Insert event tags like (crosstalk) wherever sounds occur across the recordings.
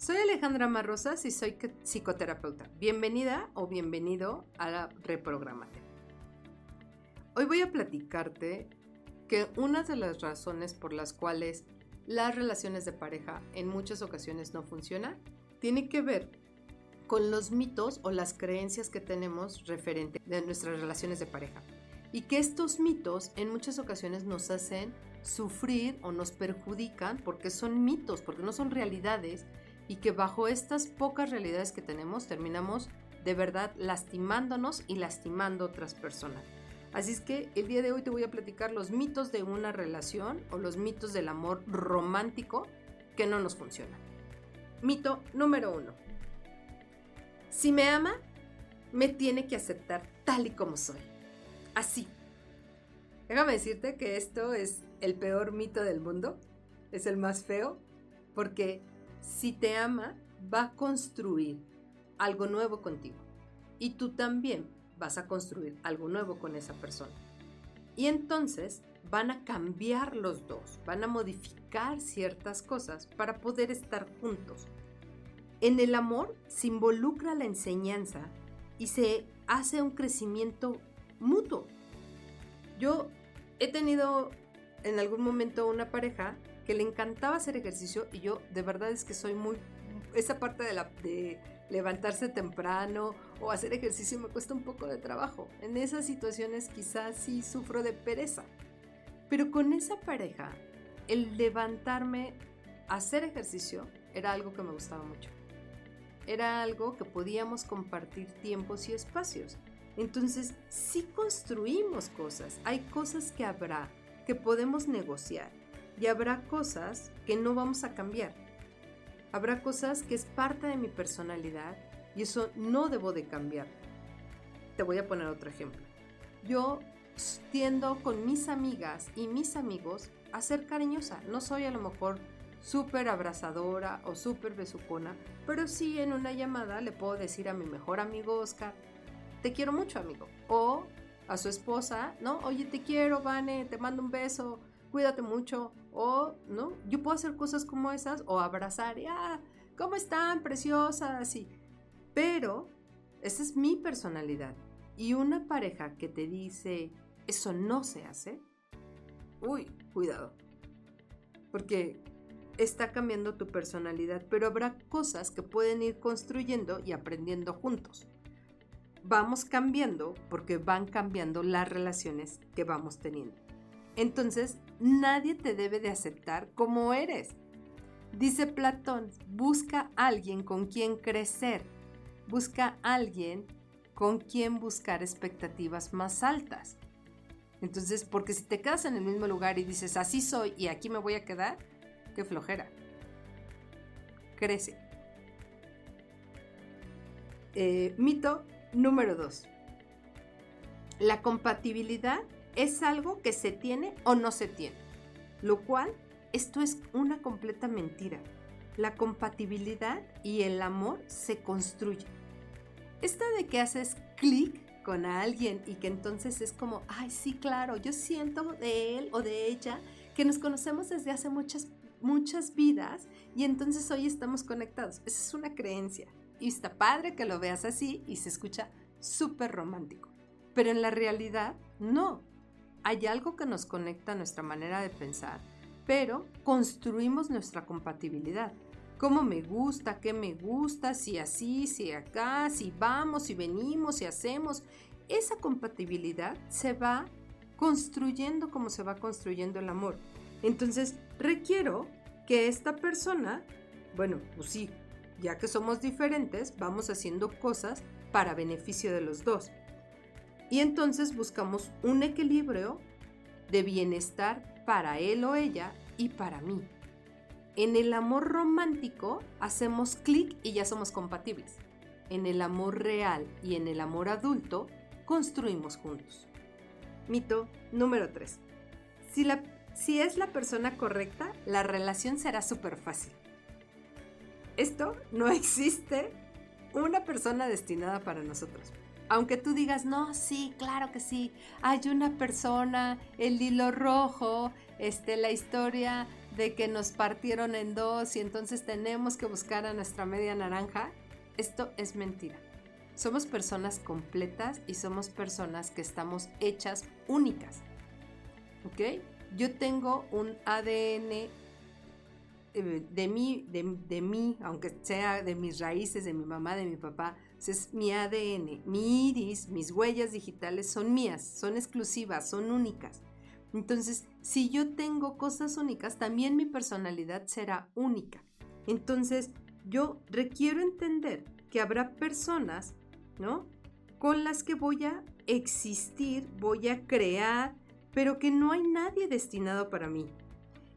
Soy Alejandra Marrosas y soy psicoterapeuta. Bienvenida o bienvenido a la Reprogramate. Hoy voy a platicarte que una de las razones por las cuales las relaciones de pareja en muchas ocasiones no funcionan tiene que ver con los mitos o las creencias que tenemos referente de nuestras relaciones de pareja. Y que estos mitos en muchas ocasiones nos hacen sufrir o nos perjudican porque son mitos, porque no son realidades y que bajo estas pocas realidades que tenemos terminamos de verdad lastimándonos y lastimando a otras personas. Así es que el día de hoy te voy a platicar los mitos de una relación o los mitos del amor romántico que no nos funcionan. Mito número uno. Si me ama, me tiene que aceptar tal y como soy. Así. Déjame decirte que esto es el peor mito del mundo. Es el más feo porque si te ama, va a construir algo nuevo contigo. Y tú también vas a construir algo nuevo con esa persona. Y entonces van a cambiar los dos, van a modificar ciertas cosas para poder estar juntos. En el amor se involucra la enseñanza y se hace un crecimiento mutuo. Yo he tenido en algún momento una pareja que le encantaba hacer ejercicio y yo de verdad es que soy muy... Esa parte de, levantarse temprano o hacer ejercicio me cuesta un poco de trabajo. En esas situaciones quizás sí sufro de pereza. Pero con esa pareja, el levantarme hacer ejercicio era algo que me gustaba mucho. Era algo que podíamos compartir tiempos y espacios. Entonces, sí construimos cosas. Hay cosas que habrá que podemos negociar y habrá cosas que no vamos a cambiar. Habrá cosas que es parte de mi personalidad y eso no debo de cambiar. Te voy a poner otro ejemplo. Yo tiendo con mis amigas y mis amigos a ser cariñosa. No soy a lo mejor súper abrazadora o súper besucona, pero sí en una llamada le puedo decir a mi mejor amigo Oscar, te quiero mucho amigo. O a su esposa, ¿no? Oye, te quiero, Vane, te mando un beso cuídate mucho, o, ¿no? Yo puedo hacer cosas como esas, o abrazar, y, ah, ¿cómo están, preciosas? Y, pero, esa es mi personalidad. Y una pareja que te dice, eso no se hace, uy, cuidado. Porque está cambiando tu personalidad, pero habrá cosas que pueden ir construyendo y aprendiendo juntos. Vamos cambiando porque van cambiando las relaciones que vamos teniendo. Entonces, nadie te debe de aceptar como eres. Dice Platón, busca alguien con quien crecer, busca alguien con quien buscar expectativas más altas. Entonces, porque si te quedas en el mismo lugar y dices, así soy y aquí me voy a quedar, qué flojera. Crece. Eh, mito número 2. La compatibilidad es algo que se tiene o no se tiene. Lo cual, esto es una completa mentira. La compatibilidad y el amor se construyen. Esta de que haces clic con alguien y que entonces es como, ay, sí, claro, yo siento de él o de ella que nos conocemos desde hace muchas, muchas vidas y entonces hoy estamos conectados. Esa es una creencia. Y está padre que lo veas así y se escucha súper romántico. Pero en la realidad, no hay algo que nos conecta a nuestra manera de pensar, pero construimos nuestra compatibilidad. Cómo me gusta, qué me gusta, si así, si acá, si vamos, si venimos, si hacemos. Esa compatibilidad se va construyendo como se va construyendo el amor. Entonces, requiero que esta persona, bueno, pues sí, ya que somos diferentes, vamos haciendo cosas para beneficio de los dos. Y entonces buscamos un equilibrio de bienestar para él o ella y para mí. En el amor romántico hacemos clic y ya somos compatibles. en el amor real y en el amor adulto, construimos juntos. Mito número 3. Si, es la persona correcta, la relación será súper fácil. Esto no (laughs) existe una persona destinada para nosotros. Aunque tú digas, no, sí, claro que sí, hay una persona, el hilo rojo, este, la historia de que nos partieron en dos y entonces tenemos que buscar a nuestra media naranja, esto es mentira. Somos personas completas y somos personas que estamos hechas únicas. ¿Ok? Yo tengo un ADN de mí, de, mí, aunque sea de mis raíces, de mi mamá, de mi papá, es mi ADN, mi iris, mis huellas digitales son mías, son exclusivas, son únicas. Entonces, si yo tengo cosas únicas, también mi personalidad será única. Entonces, yo requiero entender que habrá personas, ¿no? Con las que voy a existir, voy a crear, pero que no hay nadie destinado para mí.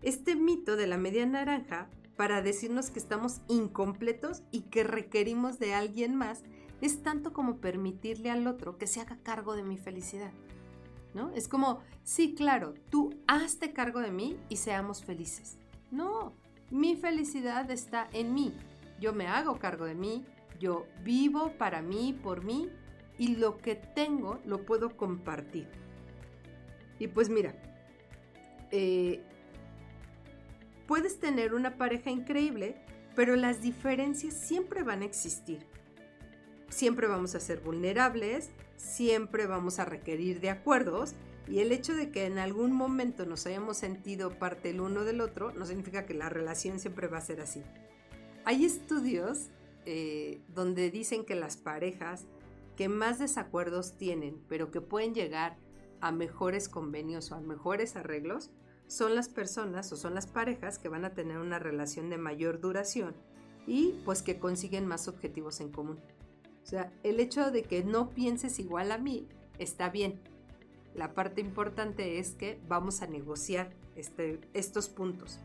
Este mito de la media naranja para decirnos que estamos incompletos y que requerimos de alguien más es tanto como permitirle al otro que se haga cargo de mi felicidad. ¿No? Es como, sí, claro, tú hazte cargo de mí y seamos felices. No, mi felicidad está en mí. Yo me hago cargo de mí, yo vivo para mí, por mí, y lo que tengo lo puedo compartir. Y pues mira, eh, Puedes tener una pareja increíble, pero las diferencias siempre van a existir. Siempre vamos a ser vulnerables, siempre vamos a requerir de acuerdos y el hecho de que en algún momento nos hayamos sentido parte el uno del otro no significa que la relación siempre va a ser así. Hay estudios eh, donde dicen que las parejas que más desacuerdos tienen, pero que pueden llegar a mejores convenios o a mejores arreglos, son las personas o son las parejas que van a tener una relación de mayor duración y pues que consiguen más objetivos en común. O sea, el hecho de que no pienses igual a mí está bien. La parte importante es que vamos a negociar este, estos puntos.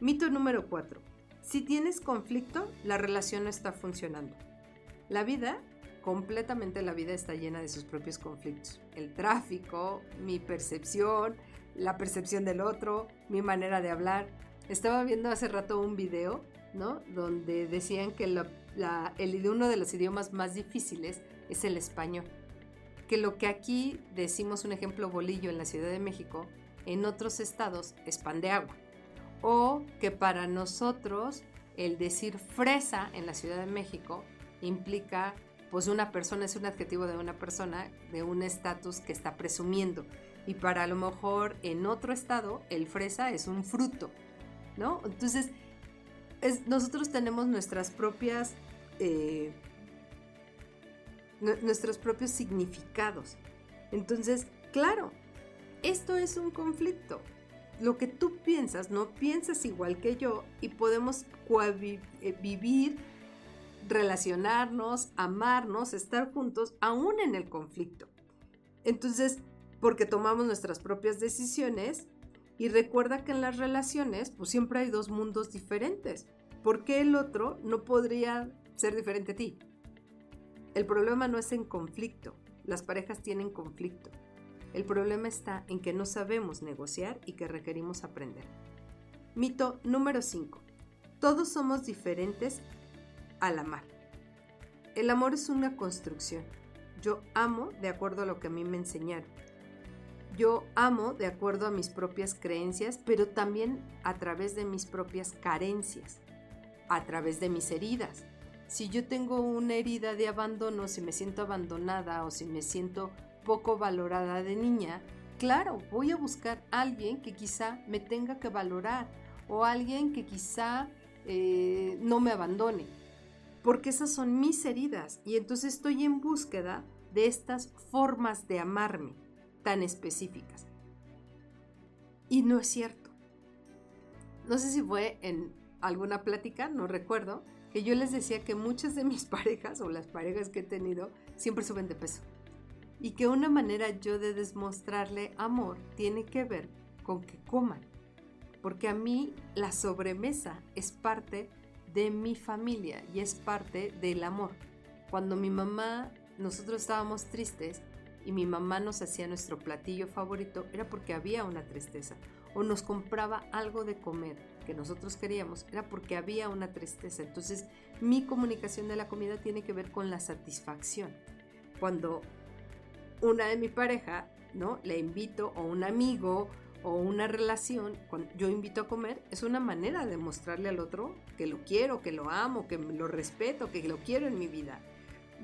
Mito número 4. Si tienes conflicto, la relación no está funcionando. La vida, completamente la vida está llena de sus propios conflictos. El tráfico, mi percepción, la percepción del otro, mi manera de hablar. Estaba viendo hace rato un video, ¿no? Donde decían que el, uno de los idiomas más difíciles es el español. Que lo que aquí decimos un ejemplo bolillo en la Ciudad de México, en otros estados es pan de agua. O que para nosotros el decir fresa en la Ciudad de México implica, pues una persona es un adjetivo de una persona, de un estatus que está presumiendo y para a lo mejor en otro estado el fresa es un fruto, ¿no? Entonces, nosotros tenemos nuestras propias, eh, nuestros propios significados. Entonces, claro, esto es un conflicto. Lo que tú piensas, no piensas igual que yo y podemos eh, vivir, relacionarnos, amarnos, estar juntos, aún en el conflicto. Entonces, porque tomamos nuestras propias decisiones y recuerda que en las relaciones pues siempre hay dos mundos diferentes. ¿Por qué el otro no podría ser diferente a ti? El problema no es en conflicto, las parejas tienen conflicto. El problema está en que no sabemos negociar y que requerimos aprender. Mito número 5. Todos somos diferentes al amar. El amor es una construcción. Yo amo de acuerdo a lo que a mí me enseñaron. Yo amo de acuerdo a mis propias creencias, pero también a través de mis propias carencias, a través de mis heridas. Si yo tengo una herida de abandono, si me siento abandonada o si me siento poco valorada de niña, claro, voy a buscar a alguien que quizá me tenga que valorar o alguien que quizá eh, no me abandone, porque esas son mis heridas y entonces estoy en búsqueda de estas formas de amarme tan específicas. Y no es cierto. No sé si fue en alguna plática, no recuerdo, que yo les decía que muchas de mis (laughs) parejas o las parejas que he tenido siempre suben de peso. Y que una manera yo de demostrarle amor tiene que ver con que coman. Porque a mí la sobremesa es parte de mi familia y es parte del amor. cuando mi mamá, nosotros estábamos tristes y mi mamá nos hacía nuestro platillo favorito, era porque había una tristeza. O nos compraba algo de comer que nosotros queríamos, era porque había una tristeza. Entonces mi comunicación de la comida tiene que ver con la satisfacción. Cuando una de mi pareja, ¿no? Le invito o un amigo o una relación, cuando yo invito a comer, es una manera de mostrarle al otro que lo quiero, que lo amo, que lo respeto, que lo quiero en mi vida.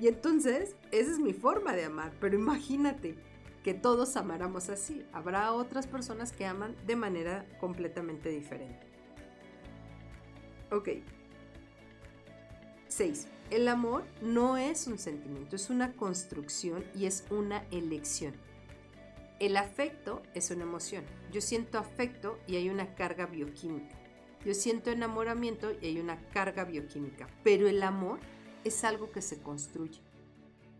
Y entonces, esa es mi forma de amar, pero imagínate que todos amáramos así. Habrá otras personas que aman de manera completamente diferente. Ok. 6. El amor no es un sentimiento, es una construcción y es una elección. El afecto es una emoción. Yo siento afecto y hay una carga bioquímica. Yo siento enamoramiento y hay una carga bioquímica. Pero el amor es algo que se construye.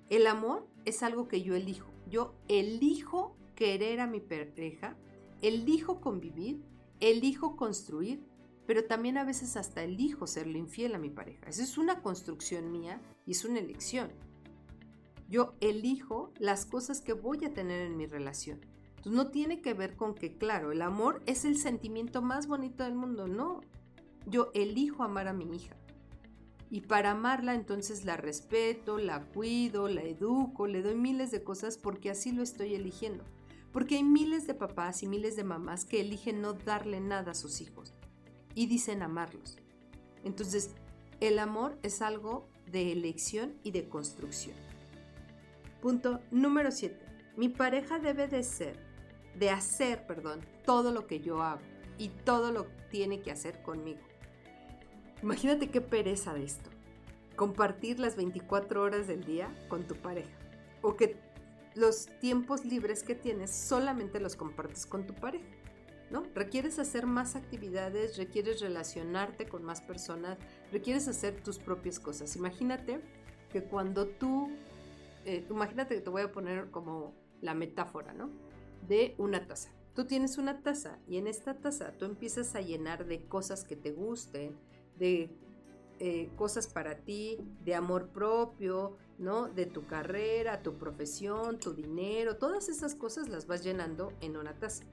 El amor es algo que yo elijo. Yo elijo querer a mi pareja, elijo convivir, elijo construir, pero también a veces hasta elijo serle infiel a mi pareja. Esa es una construcción mía y es una elección. Yo elijo las cosas que voy a tener en mi relación. Entonces no tiene que ver con que, claro, el amor es el sentimiento más bonito del mundo. No, yo elijo amar a mi hija. Y para amarla entonces la respeto, la cuido, la educo, le doy miles de cosas porque así lo estoy eligiendo. Porque hay miles de papás y miles de mamás que eligen no darle nada a sus hijos y dicen amarlos. Entonces, el amor es algo de elección y de construcción. Punto número 7. Mi pareja debe de ser, de hacer, perdón, todo lo que yo hago y todo lo tiene que hacer conmigo. Imagínate qué pereza de esto. Compartir las 24 horas del día con tu pareja. O que los tiempos libres que tienes solamente los compartes con tu pareja. ¿No? Requieres hacer más actividades, requieres relacionarte con más personas, requieres hacer tus propias cosas. Imagínate que cuando tú, eh, imagínate que te voy a poner como la metáfora, ¿no? De una taza. Tú tienes una taza y en esta taza tú empiezas a llenar de cosas que te gusten, de eh, cosas para ti, de amor propio, ¿no? De tu carrera, tu profesión, tu dinero, todas esas cosas las vas llenando en una taza.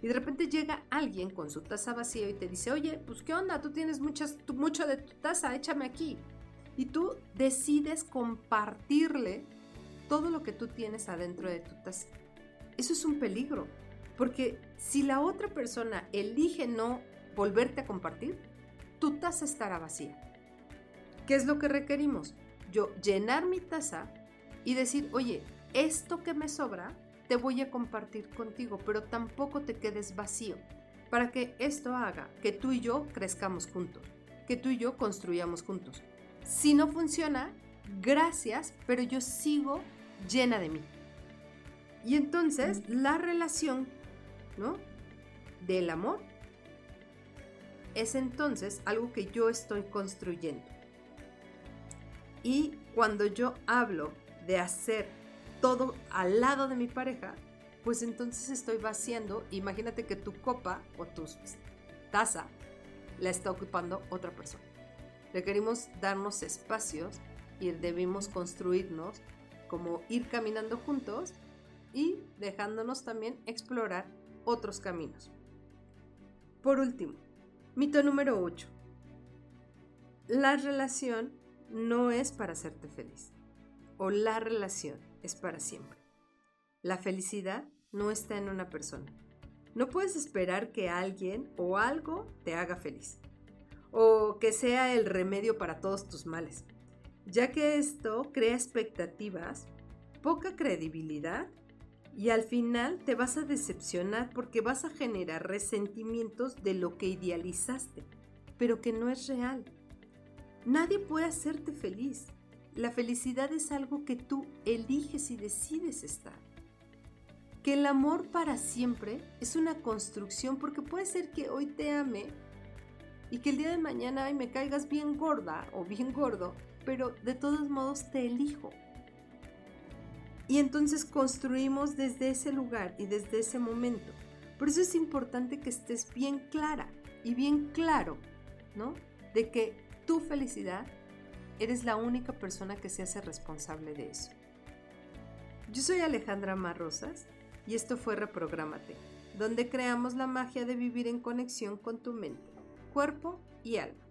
Y de repente llega alguien con su taza vacía y te dice, oye, pues qué onda, tú tienes muchas, mucho de tu taza, échame aquí. Y tú decides compartirle todo lo que tú tienes adentro de tu taza. Eso es un peligro, porque si la otra persona elige no volverte a compartir, tu taza estará vacía. ¿Qué es lo que requerimos? Yo llenar mi taza y decir, oye, esto que me sobra, te voy a compartir contigo, pero tampoco te quedes vacío, para que esto haga que tú y yo crezcamos juntos, que tú y yo construyamos juntos. Si no funciona, gracias, pero yo sigo llena de mí. Y entonces la relación, ¿no? Del amor es entonces algo que yo estoy construyendo. Y cuando yo hablo de hacer todo al lado de mi pareja, pues entonces estoy vaciando. Imagínate que tu copa o tu taza la está ocupando otra persona. Requerimos darnos espacios y debemos construirnos como ir caminando juntos y dejándonos también explorar otros caminos. Por último, Mito número 8. La relación no es para hacerte feliz. O la relación es para siempre. La felicidad no está en una persona. No puedes esperar que alguien o algo te haga feliz. O que sea el remedio para todos tus males. Ya que esto crea expectativas, poca credibilidad y al final te vas a decepcionar porque vas a generar resentimientos de lo que idealizaste, pero que no es real. Nadie puede hacerte feliz. La felicidad es algo que tú eliges y decides estar. Que el amor para siempre es una construcción porque puede ser que hoy te ame y que el día de mañana me caigas bien gorda o bien gordo, pero de todos modos te elijo y entonces construimos desde ese lugar y desde ese momento. Por eso es importante que estés bien clara y bien claro, ¿no? De que tu felicidad eres la única persona que se hace responsable de eso. Yo soy Alejandra Marrosas y esto fue Reprográmate, donde creamos la magia de vivir en conexión con tu mente, cuerpo y alma.